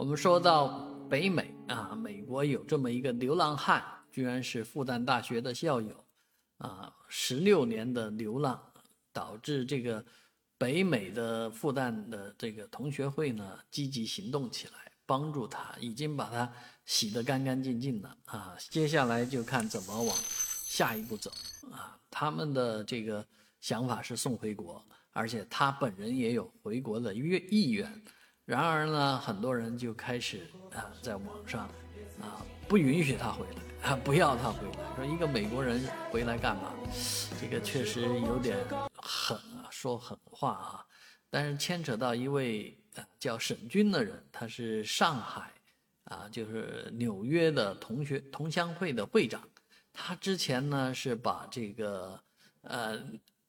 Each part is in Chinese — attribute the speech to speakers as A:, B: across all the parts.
A: 我们说到北美啊，美国有这么一个流浪汉，居然是复旦大学的校友，啊，十六年的流浪，导致这个北美的复旦的这个同学会呢积极行动起来，帮助他，已经把他洗得干干净净了啊。接下来就看怎么往下一步走啊。他们的这个想法是送回国，而且他本人也有回国的愿意愿。然而呢，很多人就开始啊，在网上啊不允许他回来啊，不要他回来，说一个美国人回来干嘛？这个确实有点狠啊，说狠话啊。但是牵扯到一位叫沈军的人，他是上海啊，就是纽约的同学同乡会的会长，他之前呢是把这个呃。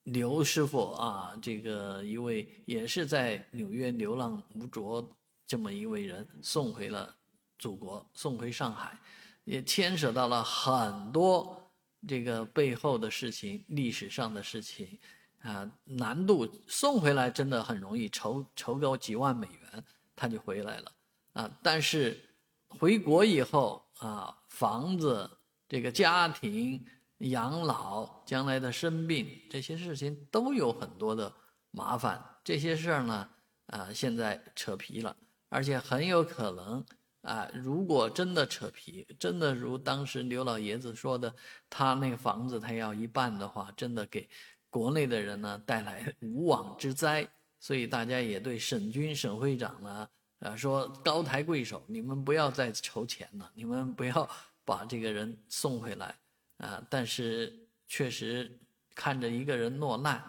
A: 刘师傅啊，这个一位也是在纽约流浪无着这么一位人，送回了祖国，送回上海，也牵扯到了很多这个背后的事情、历史上的事情啊。难度送回来真的很容易，筹筹够几万美元他就回来了啊。但是回国以后啊，房子这个家庭。养老、将来的生病这些事情都有很多的麻烦，这些事儿呢，啊，现在扯皮了，而且很有可能啊，如果真的扯皮，真的如当时刘老爷子说的，他那个房子他要一半的话，真的给国内的人呢带来无妄之灾。所以大家也对沈军沈会长呢，啊，说高抬贵手，你们不要再筹钱了，你们不要把这个人送回来。啊，但是确实看着一个人落难，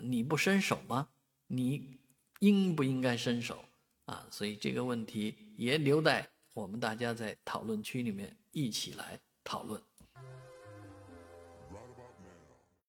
A: 你不伸手吗？你应不应该伸手啊？所以这个问题也留待我们大家在讨论区里面一起来讨论。